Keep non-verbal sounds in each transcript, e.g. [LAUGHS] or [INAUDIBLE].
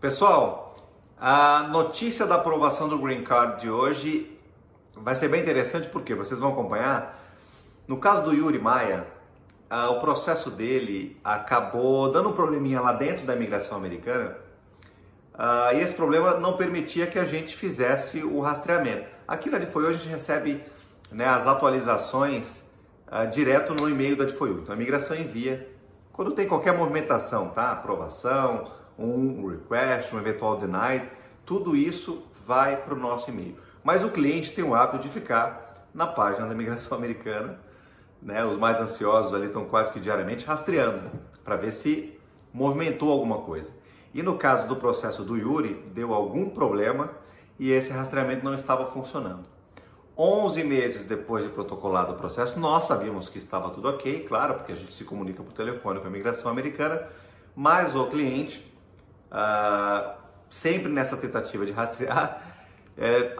Pessoal, a notícia da aprovação do Green Card de hoje vai ser bem interessante porque vocês vão acompanhar. No caso do Yuri Maia, o processo dele acabou dando um probleminha lá dentro da imigração americana e esse problema não permitia que a gente fizesse o rastreamento. Aqui na DFOIU a gente recebe né, as atualizações direto no e-mail da DFOIU. Então a imigração envia quando tem qualquer movimentação, tá? Aprovação, um request, um eventual denied, tudo isso vai para o nosso e-mail. Mas o cliente tem o hábito de ficar na página da imigração [LAUGHS] americana, né? Os mais ansiosos ali estão quase que diariamente rastreando para ver se movimentou alguma coisa. E no caso do processo do Yuri, deu algum problema e esse rastreamento não estava funcionando. 11 meses depois de protocolado o processo, nós sabíamos que estava tudo ok, claro, porque a gente se comunica por telefone com a imigração americana, mas o cliente ah, sempre nessa tentativa de rastrear, [LAUGHS] é,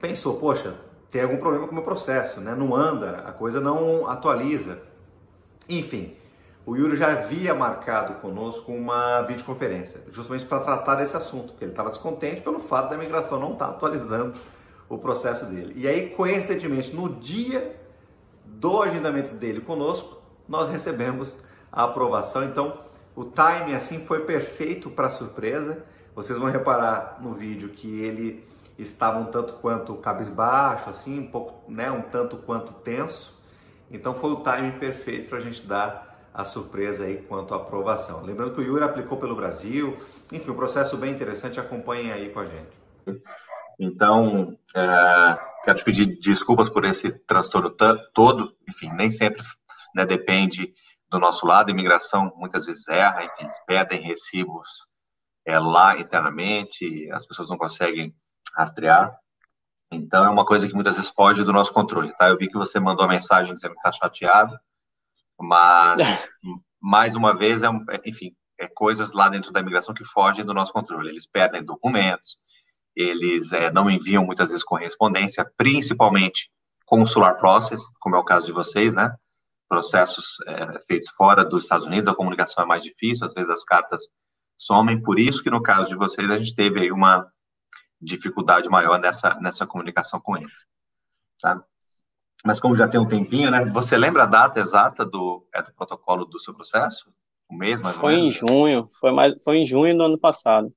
pensou, poxa, tem algum problema com o meu processo, né? não anda, a coisa não atualiza. Enfim, o Yuri já havia marcado conosco uma videoconferência, justamente para tratar desse assunto, porque ele estava descontente pelo fato da imigração não estar tá atualizando o processo dele. E aí, coincidentemente, no dia do agendamento dele conosco, nós recebemos a aprovação. Então, o timing assim foi perfeito para surpresa. Vocês vão reparar no vídeo que ele estava um tanto quanto cabisbaixo, assim, um pouco, né, um tanto quanto tenso. Então foi o timing perfeito para a gente dar a surpresa aí quanto à aprovação. Lembrando que o Yuri aplicou pelo Brasil, enfim, um processo bem interessante, acompanhem aí com a gente. Então, é, quero te pedir desculpas por esse transtorno todo, enfim, nem sempre né, depende do nosso lado, a imigração muitas vezes erra, enfim, eles pedem recibos é, lá internamente, as pessoas não conseguem rastrear. Então, é uma coisa que muitas vezes foge do nosso controle, tá? Eu vi que você mandou uma mensagem dizendo que está chateado, mas, [LAUGHS] mais uma vez, é, é, enfim, é coisas lá dentro da imigração que fogem do nosso controle. Eles perdem documentos, eles é, não enviam muitas vezes correspondência, principalmente consular process, como é o caso de vocês, né? Processos é, feitos fora dos Estados Unidos, a comunicação é mais difícil, às vezes as cartas somem, por isso que no caso de vocês a gente teve aí uma dificuldade maior nessa, nessa comunicação com eles, tá? Mas como já tem um tempinho, né, você lembra a data exata do, é, do protocolo do seu processo? O mês, mais Foi em junho, foi, mais, foi em junho do ano passado.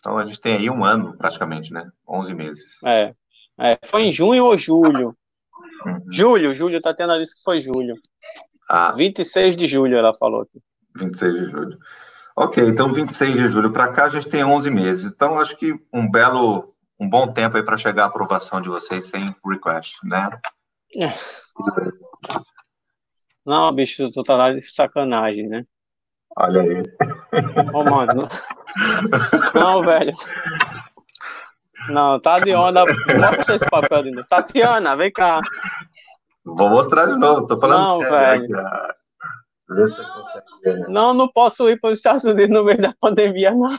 Então a gente tem aí um ano, praticamente, né, 11 meses. É, é foi em junho ou julho? Uhum. Julho, julho, Tatiana disse que foi julho. Ah. 26 de julho, ela falou aqui. 26 de julho. Ok, então 26 de julho para cá a gente tem 11 meses. Então acho que um belo, um bom tempo aí para chegar a aprovação de vocês sem request, né? É. Não, bicho, tu tá lá de sacanagem, né? Olha aí. Ô, mano. Não, [LAUGHS] velho. Não, tá de onda. Mostra esse papel de novo. Tatiana, vem cá. Vou mostrar de novo, tô falando Não, sério, velho. Não, não posso ir para os Estados Unidos no meio da pandemia, não.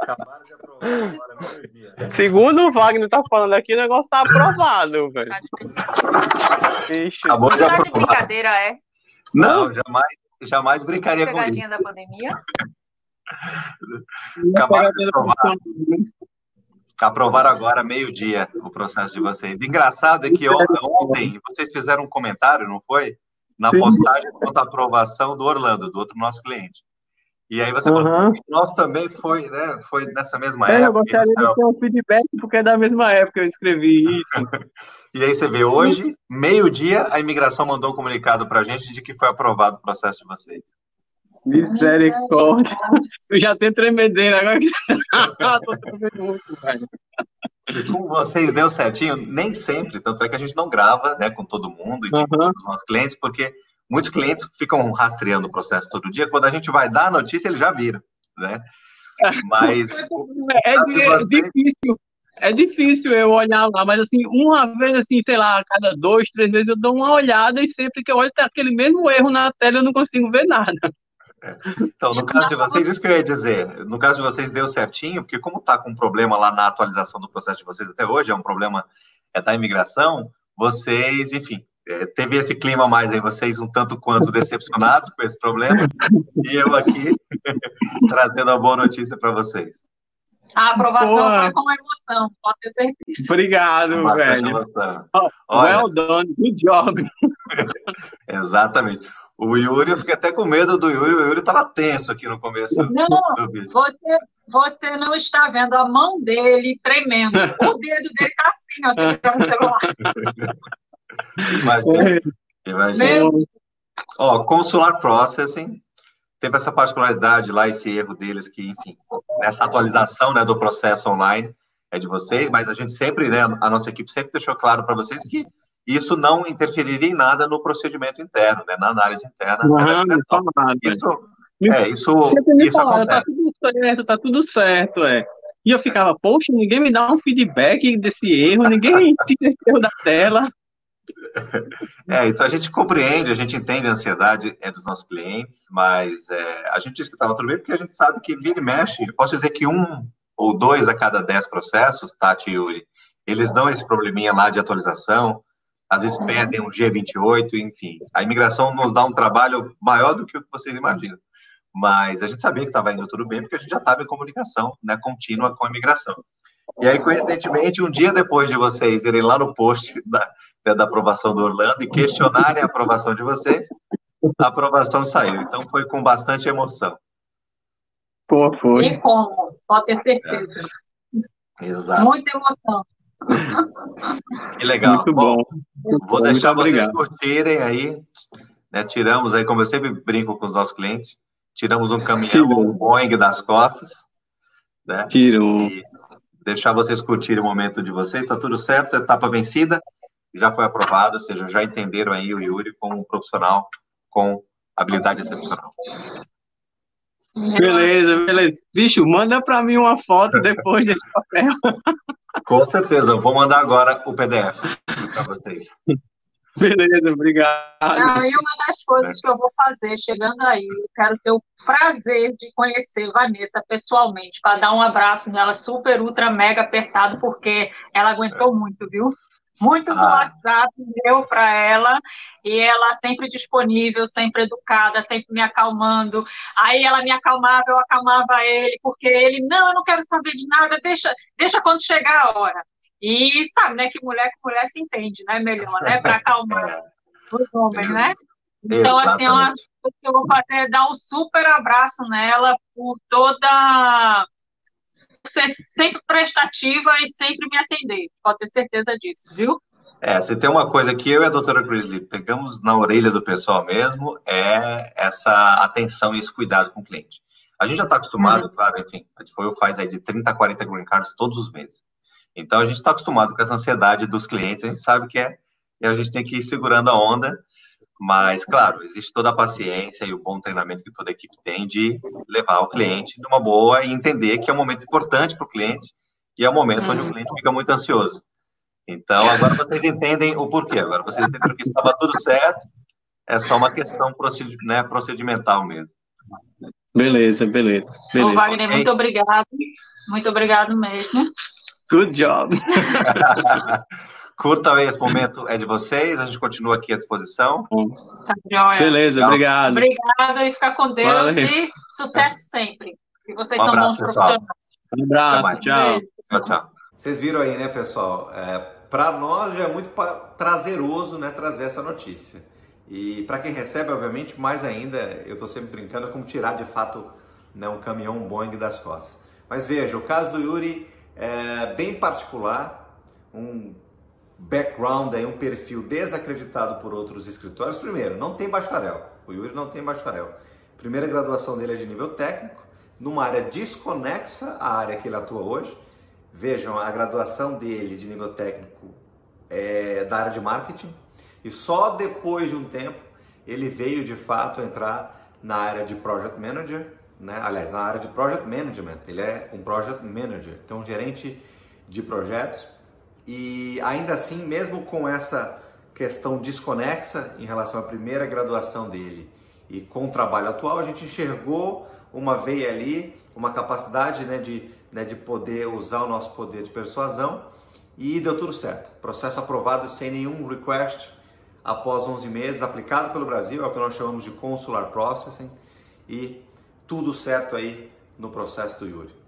Acabaram de aprovar agora, Segundo o Wagner tá falando aqui, o negócio tá aprovado, velho. Bicho. Acabou de aprovar. de brincadeira, é? Não, jamais, jamais brincaria com isso. da pandemia. Acabaram de aprovar. Aprovaram agora, meio-dia, o processo de vocês. Engraçado é que ontem vocês fizeram um comentário, não foi? Na postagem quanto à aprovação do Orlando, do outro nosso cliente. E aí você uhum. falou, nosso também foi, né? Foi nessa mesma é, época. Eu gostaria de ter um feedback, porque é da mesma época que eu escrevi isso. [LAUGHS] e aí você vê, hoje, meio-dia, a imigração mandou um comunicado para a gente de que foi aprovado o processo de vocês. Misericórdia. [LAUGHS] Eu já tenho tremedeira agora. Tô tremendo muito, velho. Com vocês deu certinho? Nem sempre, tanto é que a gente não grava né, com todo mundo e uhum. com os nossos clientes, porque muitos clientes ficam rastreando o processo todo dia. Quando a gente vai dar a notícia, eles já viram, né? Mas. [LAUGHS] É, é difícil. É difícil eu olhar lá, mas assim, uma vez, assim, sei lá, a cada dois, três vezes eu dou uma olhada e sempre que eu olho, tá aquele mesmo erro na tela, eu não consigo ver nada. Então, no caso de vocês, isso que eu ia dizer, no caso de vocês deu certinho, porque como está com um problema lá na atualização do processo de vocês até hoje, é um problema é da imigração, vocês, enfim, é, teve esse clima mais aí, vocês um tanto quanto decepcionados com esse problema, e eu aqui [LAUGHS] trazendo a boa notícia para vocês. A aprovação foi com emoção, pode ter certeza. Obrigado, Mas velho. Oh, well done, good job. [LAUGHS] Exatamente. O Yuri, eu fiquei até com medo do Yuri, o Yuri estava tenso aqui no começo não, do vídeo. Você, você não está vendo a mão dele tremendo. O [LAUGHS] dedo dele está assim, ó, segurando o celular. Imagina. Imagina. Ó, Consular Processing teve essa particularidade lá, esse erro deles, que, enfim, nessa atualização né, do processo online é de vocês, mas a gente sempre, né, a nossa equipe sempre deixou claro para vocês que isso não interferiria em nada no procedimento interno, né, na análise interna. Não, não isso, é, isso, isso falaram, tá tudo certo, tá tudo certo, é. E eu ficava, poxa, ninguém me dá um feedback desse erro, ninguém [LAUGHS] tira esse erro da tela. É, então a gente compreende, a gente entende a ansiedade é dos nossos clientes, mas é, a gente diz que estava tudo bem porque a gente sabe que vira e mexe. Eu posso dizer que um ou dois a cada dez processos, Tati e Yuri, eles dão esse probleminha lá de atualização, às vezes pedem um G28, enfim. A imigração nos dá um trabalho maior do que o que vocês imaginam. Mas a gente sabia que estava indo tudo bem porque a gente já estava em comunicação né, contínua com a imigração. E aí, coincidentemente, um dia depois de vocês irem lá no post da, da aprovação do Orlando e questionarem a aprovação de vocês, a aprovação saiu. Então, foi com bastante emoção. Pô, foi. E como? Pode ter certeza. É. Exato. Muita emoção. Que legal. Muito bom. bom vou deixar vocês curtirem aí. Né, tiramos aí, como eu sempre brinco com os nossos clientes, tiramos um caminhão, um Boeing das costas. Né? Tirou. E deixar vocês curtirem o momento de vocês, está tudo certo, etapa vencida, já foi aprovado, ou seja, já entenderam aí o Yuri como um profissional com habilidade excepcional. Beleza, beleza. Bicho, manda para mim uma foto depois desse papel. [LAUGHS] Com certeza, eu vou mandar agora o PDF para vocês. Beleza, obrigado. Não, e uma das coisas que eu vou fazer chegando aí, eu quero ter o prazer de conhecer Vanessa pessoalmente, para dar um abraço nela super, ultra, mega apertado, porque ela aguentou muito, viu? Muitos ah. WhatsApp deu para ela e ela sempre disponível, sempre educada, sempre me acalmando. Aí ela me acalmava, eu acalmava ele, porque ele, não, eu não quero saber de nada, deixa, deixa quando chegar a hora. E sabe, né, que mulher com mulher se entende, né, melhor, né, para acalmar os homens, né? Então, Exatamente. assim, é uma coisa que eu vou fazer é dar um super abraço nela por toda ser sempre prestativa e sempre me atender. Pode ter certeza disso, viu? É, se tem uma coisa que eu e a doutora Grizzly pegamos na orelha do pessoal mesmo, é essa atenção e esse cuidado com o cliente. A gente já está acostumado, uhum. claro, enfim, a gente foi, faz aí de 30 a 40 green cards todos os meses. Então a gente está acostumado com essa ansiedade dos clientes, a gente sabe que é, e a gente tem que ir segurando a onda, mas claro, existe toda a paciência e o bom treinamento que toda a equipe tem de levar o cliente numa boa e entender que é um momento importante para o cliente e é um momento onde o uhum. cliente fica muito ansioso. Então agora vocês entendem o porquê, agora vocês entenderam que estava tudo certo, é só uma questão né, procedimental mesmo. Beleza, beleza. beleza. Ô, Wagner, muito obrigado. Muito obrigado mesmo. Good job. [LAUGHS] Curta aí esse momento, é de vocês. A gente continua aqui à disposição. Tá joia. Beleza, Tchau. obrigado. Obrigada e ficar com Deus Valeu. e sucesso sempre. Que vocês um são abraço, bons pessoal. profissionais. Um abraço, tchau. Tchau, tchau. Vocês viram aí, né, pessoal? É, para nós já é muito prazeroso né, trazer essa notícia. E para quem recebe, obviamente, mais ainda, eu estou sempre brincando, é como tirar de fato né, um caminhão um Boeing das costas. Mas veja, o caso do Yuri é, bem particular, um background, aí, um perfil desacreditado por outros escritórios. Primeiro, não tem bacharel. O Yuri não tem bacharel. Primeira graduação dele é de nível técnico, numa área desconexa à área que ele atua hoje. Vejam, a graduação dele de nível técnico é da área de marketing e só depois de um tempo ele veio de fato entrar na área de project manager né? aliás, na área de Project Management. Ele é um Project Manager, então um gerente de projetos. E ainda assim, mesmo com essa questão desconexa em relação à primeira graduação dele e com o trabalho atual, a gente enxergou uma veia ali, uma capacidade né, de, né, de poder usar o nosso poder de persuasão e deu tudo certo. Processo aprovado sem nenhum request após 11 meses, aplicado pelo Brasil, é o que nós chamamos de Consular Processing, e tudo certo aí no processo do Yuri.